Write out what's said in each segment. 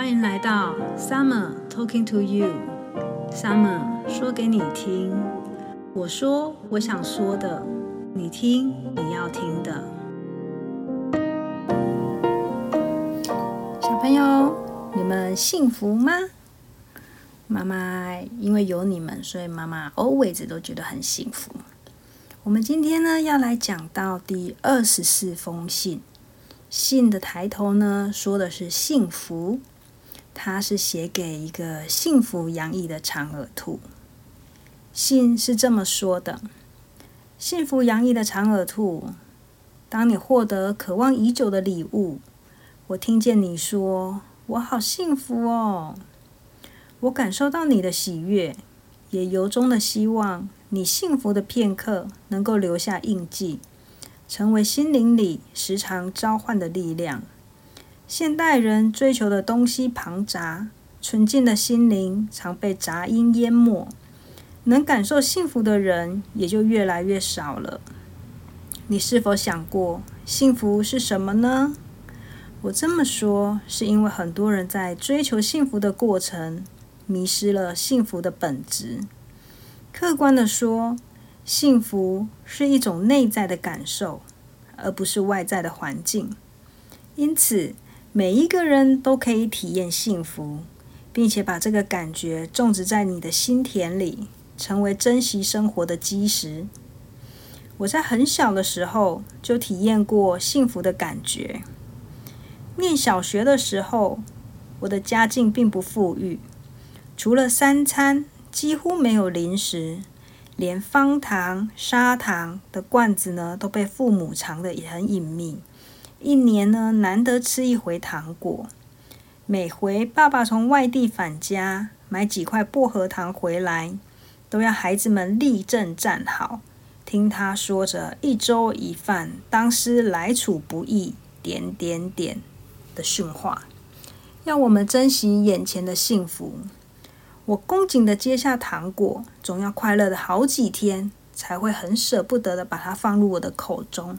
欢迎来到 Summer Talking to You。Summer 说给你听，我说我想说的，你听你要听的。小朋友，你们幸福吗？妈妈因为有你们，所以妈妈 always 都觉得很幸福。我们今天呢要来讲到第二十四封信，信的抬头呢说的是幸福。它是写给一个幸福洋溢的长耳兔。信是这么说的：“幸福洋溢的长耳兔，当你获得渴望已久的礼物，我听见你说‘我好幸福哦’，我感受到你的喜悦，也由衷的希望你幸福的片刻能够留下印记，成为心灵里时常召唤的力量。”现代人追求的东西庞杂，纯净的心灵常被杂音淹没，能感受幸福的人也就越来越少了。你是否想过，幸福是什么呢？我这么说，是因为很多人在追求幸福的过程，迷失了幸福的本质。客观的说，幸福是一种内在的感受，而不是外在的环境。因此，每一个人都可以体验幸福，并且把这个感觉种植在你的心田里，成为珍惜生活的基石。我在很小的时候就体验过幸福的感觉。念小学的时候，我的家境并不富裕，除了三餐几乎没有零食，连方糖、砂糖的罐子呢都被父母藏得也很隐秘。一年呢，难得吃一回糖果。每回爸爸从外地返家，买几块薄荷糖回来，都要孩子们立正站好，听他说着“一粥一饭，当思来处不易”点点点的训话，要我们珍惜眼前的幸福。我恭谨的接下糖果，总要快乐的好几天，才会很舍不得的把它放入我的口中。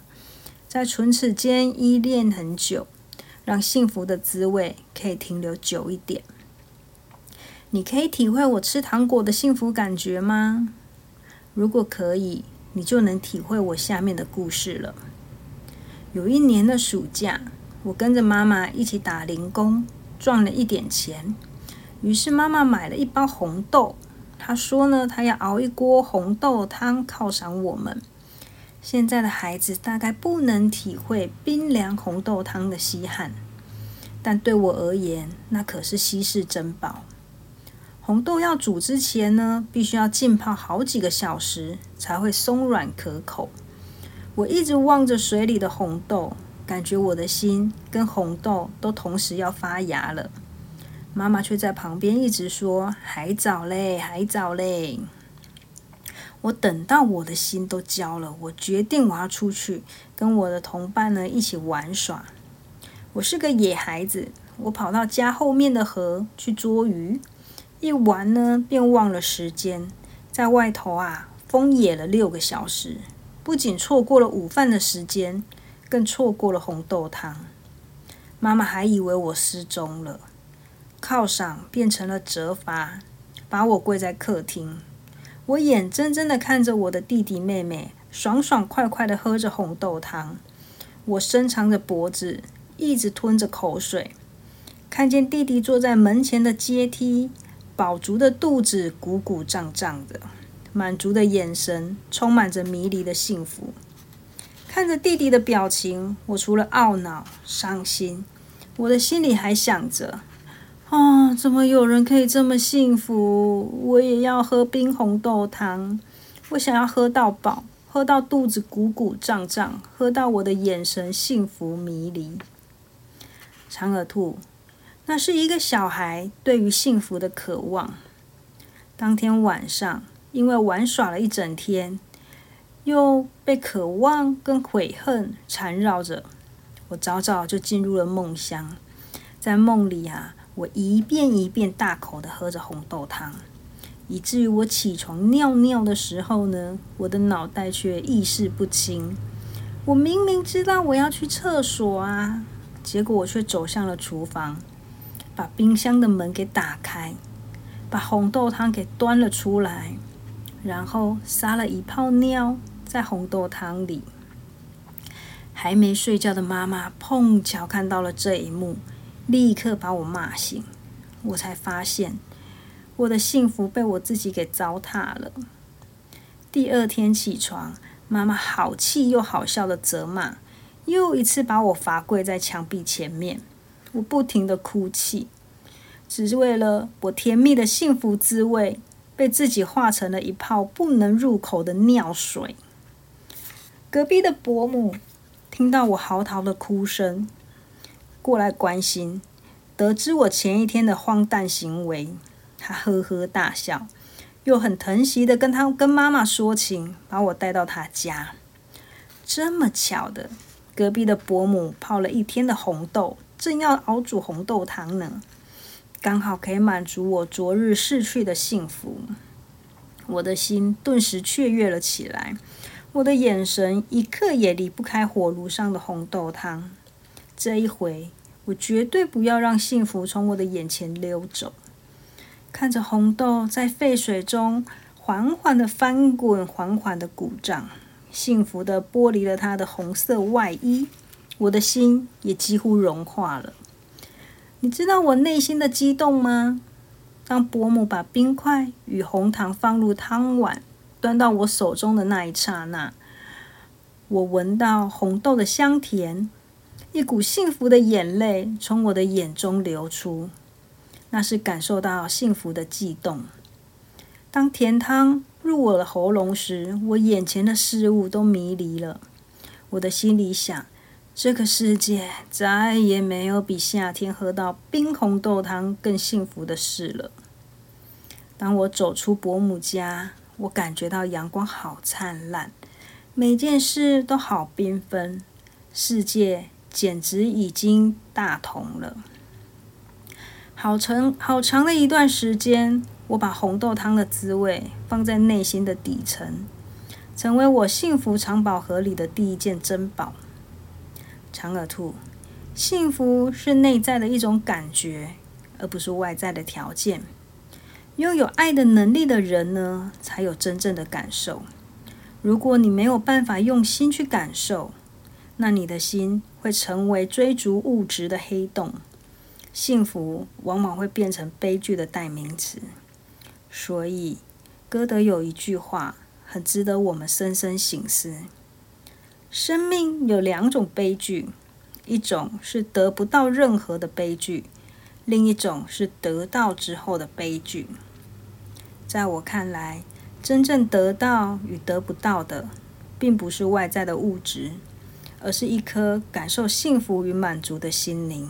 在唇齿间依恋很久，让幸福的滋味可以停留久一点。你可以体会我吃糖果的幸福感觉吗？如果可以，你就能体会我下面的故事了。有一年的暑假，我跟着妈妈一起打零工，赚了一点钱。于是妈妈买了一包红豆，她说呢，她要熬一锅红豆汤犒赏我们。现在的孩子大概不能体会冰凉红豆汤的稀罕，但对我而言，那可是稀世珍宝。红豆要煮之前呢，必须要浸泡好几个小时，才会松软可口。我一直望着水里的红豆，感觉我的心跟红豆都同时要发芽了。妈妈却在旁边一直说：“还早嘞，还早嘞。”我等到我的心都焦了，我决定我要出去跟我的同伴呢一起玩耍。我是个野孩子，我跑到家后面的河去捉鱼，一玩呢便忘了时间，在外头啊疯野了六个小时，不仅错过了午饭的时间，更错过了红豆汤。妈妈还以为我失踪了，犒赏变成了责罚，把我跪在客厅。我眼睁睁的看着我的弟弟妹妹爽爽快快的喝着红豆汤，我伸长着脖子，一直吞着口水，看见弟弟坐在门前的阶梯，饱足的肚子鼓鼓胀胀的，满足的眼神充满着迷离的幸福。看着弟弟的表情，我除了懊恼、伤心，我的心里还想着。啊！怎么有人可以这么幸福？我也要喝冰红豆汤。我想要喝到饱，喝到肚子鼓鼓胀胀，喝到我的眼神幸福迷离。长耳兔，那是一个小孩对于幸福的渴望。当天晚上，因为玩耍了一整天，又被渴望跟悔恨缠绕着，我早早就进入了梦乡。在梦里啊。我一遍一遍大口的喝着红豆汤，以至于我起床尿尿的时候呢，我的脑袋却意识不清。我明明知道我要去厕所啊，结果我却走向了厨房。把冰箱的门给打开，把红豆汤给端了出来，然后撒了一泡尿在红豆汤里。还没睡觉的妈妈碰巧看到了这一幕，立刻把我骂醒。我才发现，我的幸福被我自己给糟蹋了。第二天起床，妈妈好气又好笑的责骂，又一次把我罚跪在墙壁前面。我不停的哭泣，只是为了我甜蜜的幸福滋味，被自己化成了一泡不能入口的尿水。隔壁的伯母。听到我嚎啕的哭声，过来关心，得知我前一天的荒诞行为，他呵呵大笑，又很疼惜的跟他跟妈妈说情，把我带到他家。这么巧的，隔壁的伯母泡了一天的红豆，正要熬煮红豆汤呢，刚好可以满足我昨日逝去的幸福。我的心顿时雀跃了起来。我的眼神一刻也离不开火炉上的红豆汤。这一回，我绝对不要让幸福从我的眼前溜走。看着红豆在沸水中缓缓的翻滚，缓缓的鼓胀，幸福的剥离了它的红色外衣，我的心也几乎融化了。你知道我内心的激动吗？当伯母把冰块与红糖放入汤碗。端到我手中的那一刹那，我闻到红豆的香甜，一股幸福的眼泪从我的眼中流出，那是感受到幸福的悸动。当甜汤入我的喉咙时，我眼前的事物都迷离了。我的心里想：这个世界再也没有比夏天喝到冰红豆汤更幸福的事了。当我走出伯母家。我感觉到阳光好灿烂，每件事都好缤纷，世界简直已经大同了。好长好长的一段时间，我把红豆汤的滋味放在内心的底层，成为我幸福藏宝盒里的第一件珍宝。长耳兔，幸福是内在的一种感觉，而不是外在的条件。拥有爱的能力的人呢，才有真正的感受。如果你没有办法用心去感受，那你的心会成为追逐物质的黑洞，幸福往往会变成悲剧的代名词。所以，歌德有一句话很值得我们深深省思：生命有两种悲剧，一种是得不到任何的悲剧。另一种是得到之后的悲剧。在我看来，真正得到与得不到的，并不是外在的物质，而是一颗感受幸福与满足的心灵。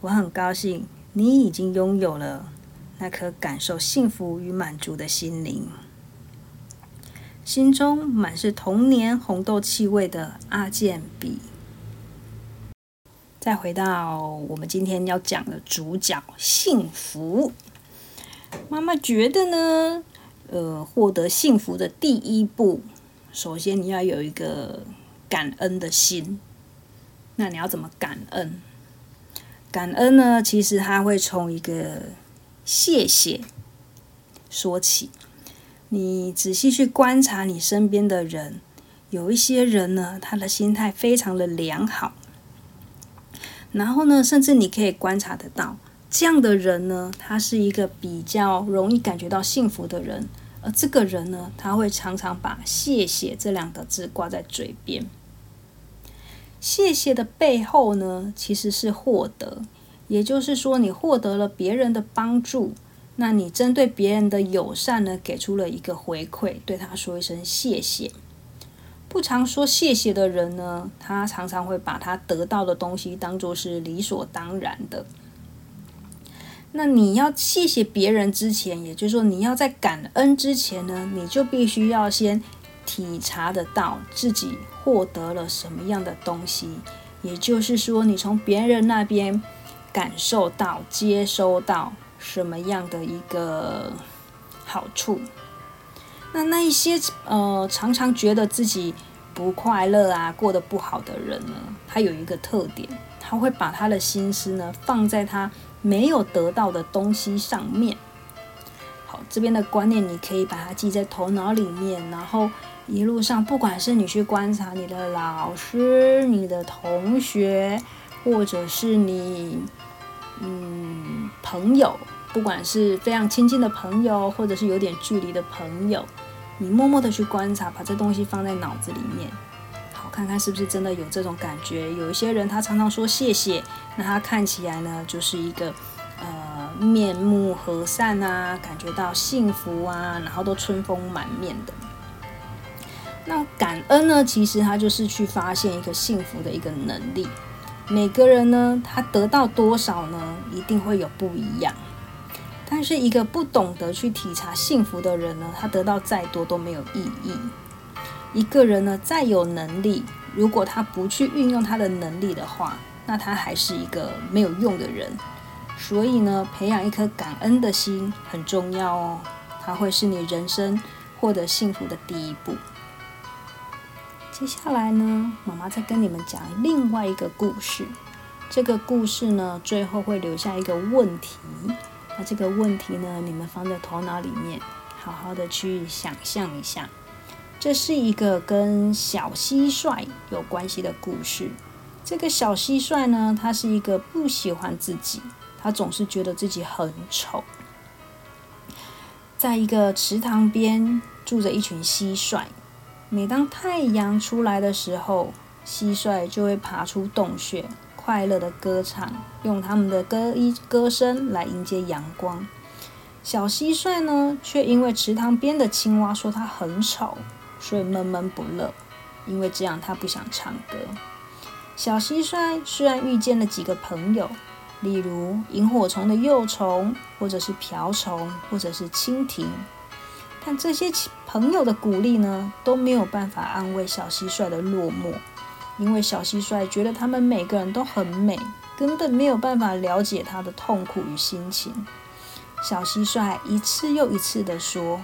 我很高兴你已经拥有了那颗感受幸福与满足的心灵，心中满是童年红豆气味的阿健比。再回到我们今天要讲的主角——幸福。妈妈觉得呢，呃，获得幸福的第一步，首先你要有一个感恩的心。那你要怎么感恩？感恩呢？其实它会从一个谢谢说起。你仔细去观察你身边的人，有一些人呢，他的心态非常的良好。然后呢，甚至你可以观察得到，这样的人呢，他是一个比较容易感觉到幸福的人。而这个人呢，他会常常把“谢谢”这两个字挂在嘴边。谢谢的背后呢，其实是获得，也就是说，你获得了别人的帮助，那你针对别人的友善呢，给出了一个回馈，对他说一声谢谢。不常说谢谢的人呢，他常常会把他得到的东西当做是理所当然的。那你要谢谢别人之前，也就是说你要在感恩之前呢，你就必须要先体察得到自己获得了什么样的东西，也就是说你从别人那边感受到、接收到什么样的一个好处。那那一些呃，常常觉得自己不快乐啊，过得不好的人呢，他有一个特点，他会把他的心思呢放在他没有得到的东西上面。这边的观念你可以把它记在头脑里面，然后一路上，不管是你去观察你的老师、你的同学，或者是你嗯朋友，不管是非常亲近的朋友，或者是有点距离的朋友，你默默的去观察，把这东西放在脑子里面。好看看是不是真的有这种感觉？有一些人他常常说谢谢，那他看起来呢就是一个呃面目和善啊，感觉到幸福啊，然后都春风满面的。那感恩呢，其实他就是去发现一个幸福的一个能力。每个人呢，他得到多少呢，一定会有不一样。但是一个不懂得去体察幸福的人呢，他得到再多都没有意义。一个人呢，再有能力，如果他不去运用他的能力的话，那他还是一个没有用的人。所以呢，培养一颗感恩的心很重要哦，它会是你人生获得幸福的第一步。接下来呢，妈妈再跟你们讲另外一个故事。这个故事呢，最后会留下一个问题。那这个问题呢，你们放在头脑里面，好好的去想象一下。这是一个跟小蟋蟀有关系的故事。这个小蟋蟀呢，它是一个不喜欢自己，他总是觉得自己很丑。在一个池塘边住着一群蟋蟀，每当太阳出来的时候，蟋蟀就会爬出洞穴，快乐的歌唱，用他们的歌一歌声来迎接阳光。小蟋蟀呢，却因为池塘边的青蛙说它很丑。所以闷闷不乐，因为这样他不想唱歌。小蟋蟀虽然遇见了几个朋友，例如萤火虫的幼虫，或者是瓢虫，或者是蜻蜓，但这些朋友的鼓励呢，都没有办法安慰小蟋蟀的落寞，因为小蟋蟀觉得他们每个人都很美，根本没有办法了解他的痛苦与心情。小蟋蟀一次又一次地说：“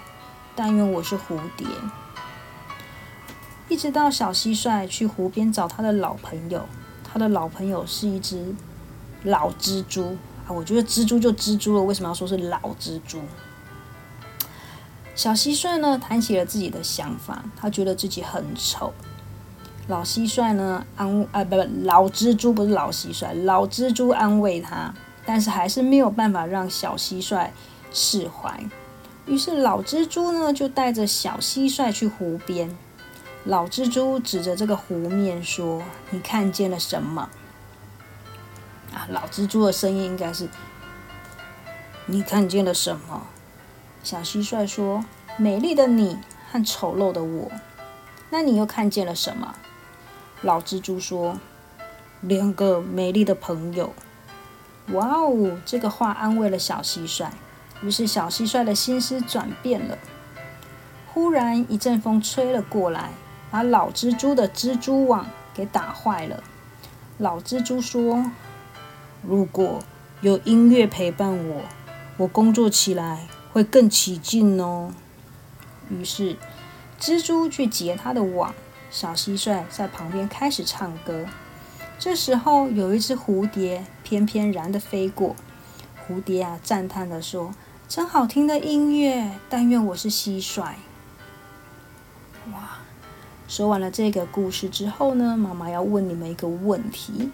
但愿我是蝴蝶。”一直到小蟋蟀去湖边找他的老朋友，他的老朋友是一只老蜘蛛啊！我觉得蜘蛛就蜘蛛了，为什么要说是老蜘蛛？小蟋蟀呢，谈起了自己的想法，他觉得自己很丑。老蟋蟀呢，安啊不不，老蜘蛛不是老蟋蟀，老蜘蛛安慰他，但是还是没有办法让小蟋蟀释怀。于是老蜘蛛呢，就带着小蟋蟀去湖边。老蜘蛛指着这个湖面说：“你看见了什么？”老蜘蛛的声音应该是：“你看见了什么？”小蟋蟀说：“美丽的你和丑陋的我。”那你又看见了什么？老蜘蛛说：“两个美丽的朋友。”哇哦，这个话安慰了小蟋蟀。于是小蟋蟀的心思转变了。忽然一阵风吹了过来。把老蜘蛛的蜘蛛网给打坏了。老蜘蛛说：“如果有音乐陪伴我，我工作起来会更起劲哦。”于是，蜘蛛去结它的网，小蟋蟀在旁边开始唱歌。这时候，有一只蝴蝶翩翩然的飞过。蝴蝶啊，赞叹的说：“真好听的音乐，但愿我是蟋蟀。”哇！说完了这个故事之后呢，妈妈要问你们一个问题：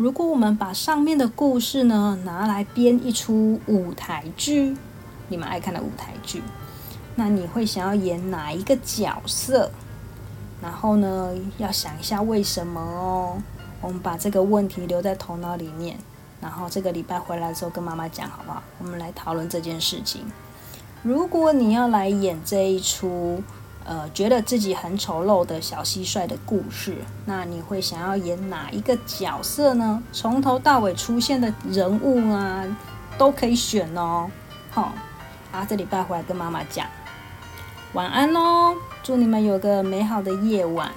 如果我们把上面的故事呢拿来编一出舞台剧，你们爱看的舞台剧，那你会想要演哪一个角色？然后呢，要想一下为什么哦。我们把这个问题留在头脑里面，然后这个礼拜回来之后跟妈妈讲好不好？我们来讨论这件事情。如果你要来演这一出。呃，觉得自己很丑陋的小蟋蟀的故事，那你会想要演哪一个角色呢？从头到尾出现的人物啊，都可以选哦。好，啊，这礼拜回来跟妈妈讲，晚安喽，祝你们有个美好的夜晚。